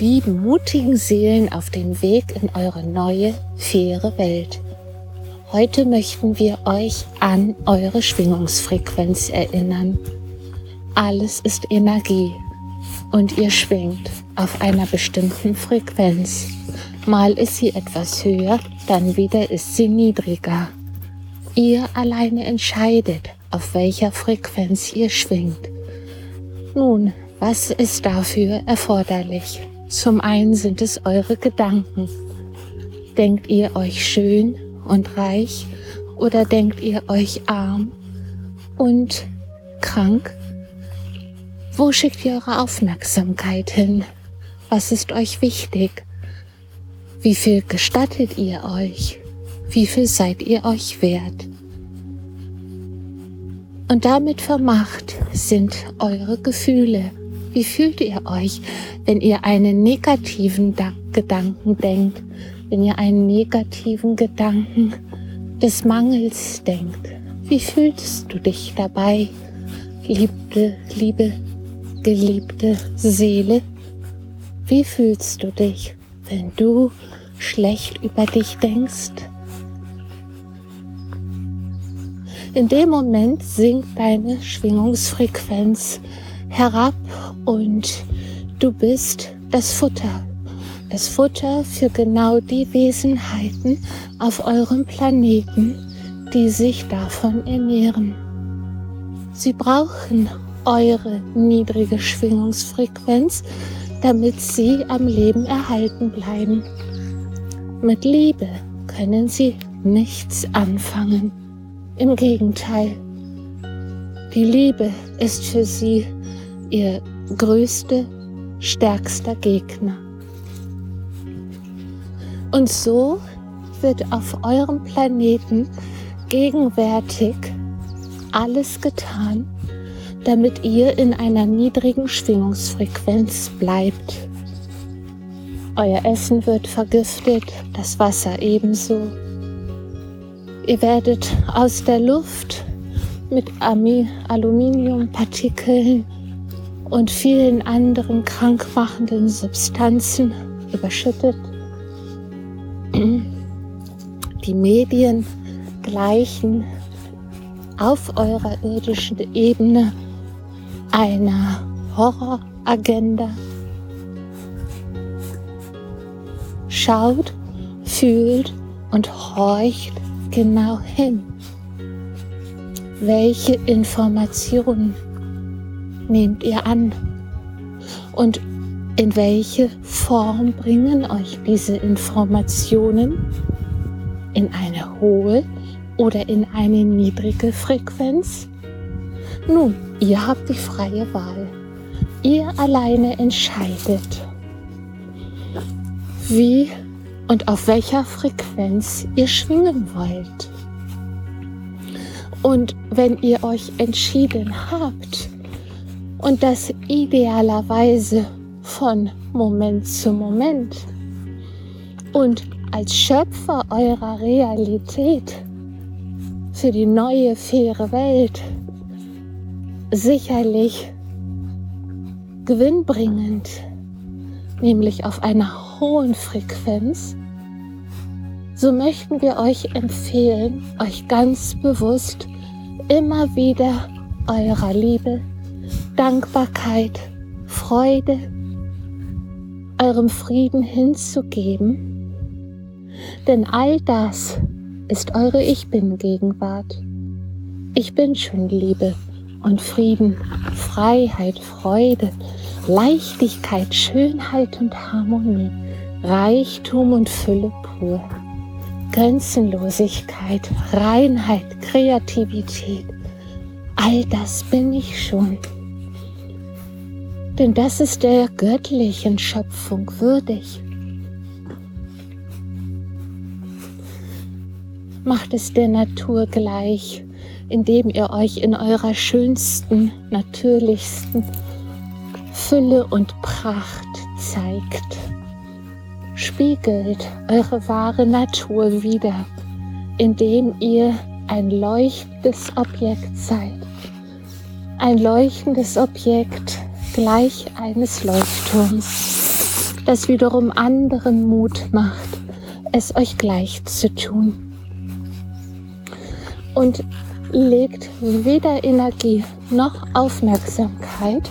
lieben, mutigen Seelen auf dem Weg in eure neue, faire Welt. Heute möchten wir euch an eure Schwingungsfrequenz erinnern. Alles ist Energie und ihr schwingt auf einer bestimmten Frequenz. Mal ist sie etwas höher, dann wieder ist sie niedriger. Ihr alleine entscheidet, auf welcher Frequenz ihr schwingt. Nun, was ist dafür erforderlich? Zum einen sind es eure Gedanken. Denkt ihr euch schön und reich oder denkt ihr euch arm und krank? Wo schickt ihr eure Aufmerksamkeit hin? Was ist euch wichtig? Wie viel gestattet ihr euch? Wie viel seid ihr euch wert? Und damit vermacht sind eure Gefühle. Wie fühlt ihr euch, wenn ihr einen negativen Gedanken denkt, wenn ihr einen negativen Gedanken des Mangels denkt? Wie fühlst du dich dabei, liebte, liebe, geliebte Seele? Wie fühlst du dich, wenn du schlecht über dich denkst? In dem Moment sinkt deine Schwingungsfrequenz herab und du bist das Futter. Das Futter für genau die Wesenheiten auf eurem Planeten, die sich davon ernähren. Sie brauchen eure niedrige Schwingungsfrequenz, damit sie am Leben erhalten bleiben. Mit Liebe können sie nichts anfangen. Im Gegenteil, die Liebe ist für sie ihr größter, stärkster Gegner. Und so wird auf eurem Planeten gegenwärtig alles getan, damit ihr in einer niedrigen Schwingungsfrequenz bleibt. Euer Essen wird vergiftet, das Wasser ebenso. Ihr werdet aus der Luft mit Aluminiumpartikeln und vielen anderen krankmachenden Substanzen überschüttet. Die Medien gleichen auf eurer irdischen Ebene einer Horroragenda. Schaut, fühlt und horcht genau hin. Welche Informationen nehmt ihr an? Und in welche Form bringen euch diese Informationen? In eine hohe oder in eine niedrige Frequenz? Nun, ihr habt die freie Wahl. Ihr alleine entscheidet, wie und auf welcher Frequenz ihr schwingen wollt. Und wenn ihr euch entschieden habt und das idealerweise von Moment zu Moment. Und als Schöpfer eurer Realität für die neue, faire Welt sicherlich gewinnbringend, nämlich auf einer hohen Frequenz, so möchten wir euch empfehlen, euch ganz bewusst immer wieder eurer Liebe, Dankbarkeit, Freude, eurem Frieden hinzugeben. Denn all das ist eure Ich bin Gegenwart. Ich bin schon Liebe und Frieden, Freiheit, Freude, Leichtigkeit, Schönheit und Harmonie, Reichtum und Fülle pur. Grenzenlosigkeit, Reinheit, Kreativität, all das bin ich schon. Denn das ist der göttlichen Schöpfung würdig. Macht es der Natur gleich, indem ihr euch in eurer schönsten, natürlichsten Fülle und Pracht zeigt spiegelt eure wahre Natur wider, indem ihr ein leuchtendes Objekt seid. Ein leuchtendes Objekt gleich eines Leuchtturms. das wiederum anderen Mut macht, es euch gleich zu tun. Und legt weder Energie noch Aufmerksamkeit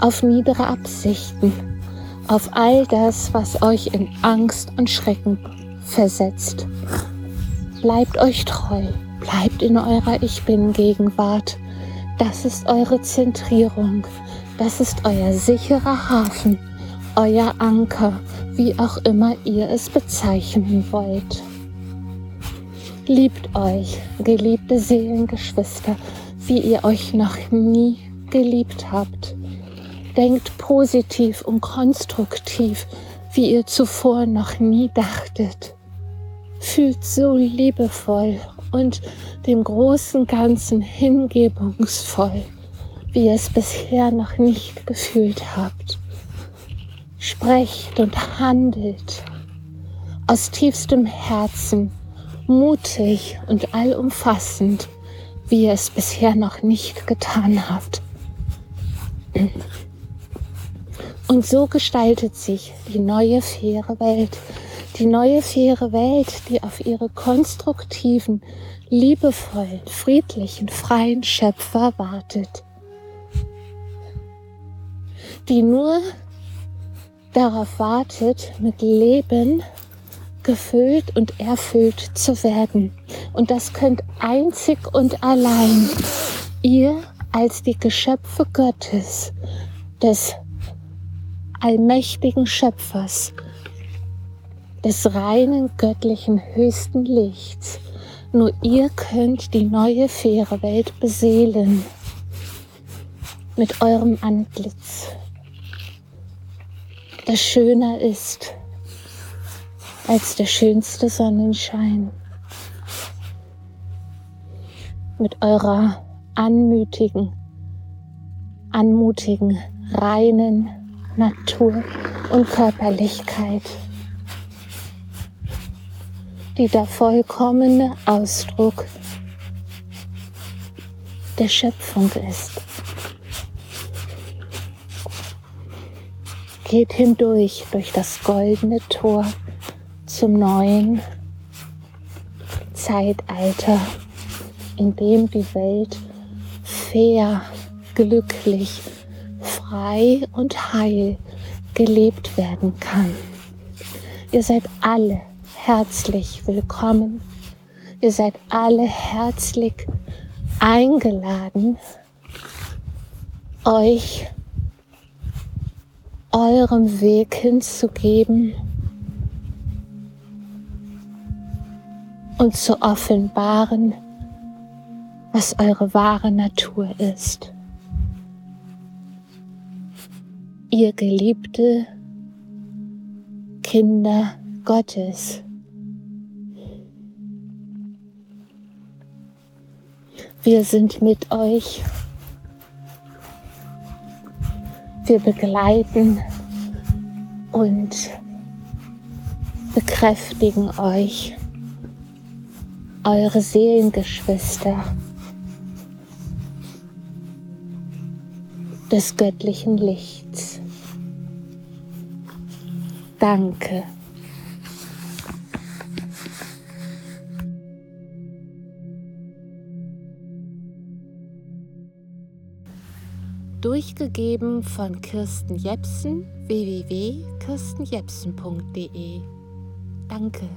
auf niedere Absichten, auf all das, was euch in Angst und Schrecken versetzt. Bleibt euch treu, bleibt in eurer Ich bin Gegenwart. Das ist eure Zentrierung, das ist euer sicherer Hafen, euer Anker, wie auch immer ihr es bezeichnen wollt. Liebt euch, geliebte Seelengeschwister, wie ihr euch noch nie geliebt habt. Denkt positiv und konstruktiv, wie ihr zuvor noch nie dachtet. Fühlt so liebevoll und dem großen Ganzen hingebungsvoll, wie ihr es bisher noch nicht gefühlt habt. Sprecht und handelt aus tiefstem Herzen mutig und allumfassend, wie ihr es bisher noch nicht getan habt. Und so gestaltet sich die neue faire Welt, die neue faire Welt, die auf ihre konstruktiven, liebevollen, friedlichen, freien Schöpfer wartet, die nur darauf wartet, mit Leben gefüllt und erfüllt zu werden. Und das könnt einzig und allein ihr als die Geschöpfe Gottes, des allmächtigen Schöpfers, des reinen göttlichen höchsten Lichts. Nur ihr könnt die neue faire Welt beseelen mit eurem Antlitz, das schöner ist als der schönste Sonnenschein. Mit eurer anmütigen, anmutigen, reinen Natur und Körperlichkeit, die der vollkommene Ausdruck der Schöpfung ist. Geht hindurch durch das goldene Tor zum neuen Zeitalter, in dem die Welt fair, glücklich, frei und heil gelebt werden kann. Ihr seid alle herzlich willkommen. Ihr seid alle herzlich eingeladen, euch eurem Weg hinzugeben und zu offenbaren, was eure wahre Natur ist. Ihr geliebte Kinder Gottes. Wir sind mit euch. Wir begleiten und bekräftigen euch eure Seelengeschwister des göttlichen Lichts. Danke. durchgegeben von Kirsten Jepsen www.kirstenjepsen.de. Danke.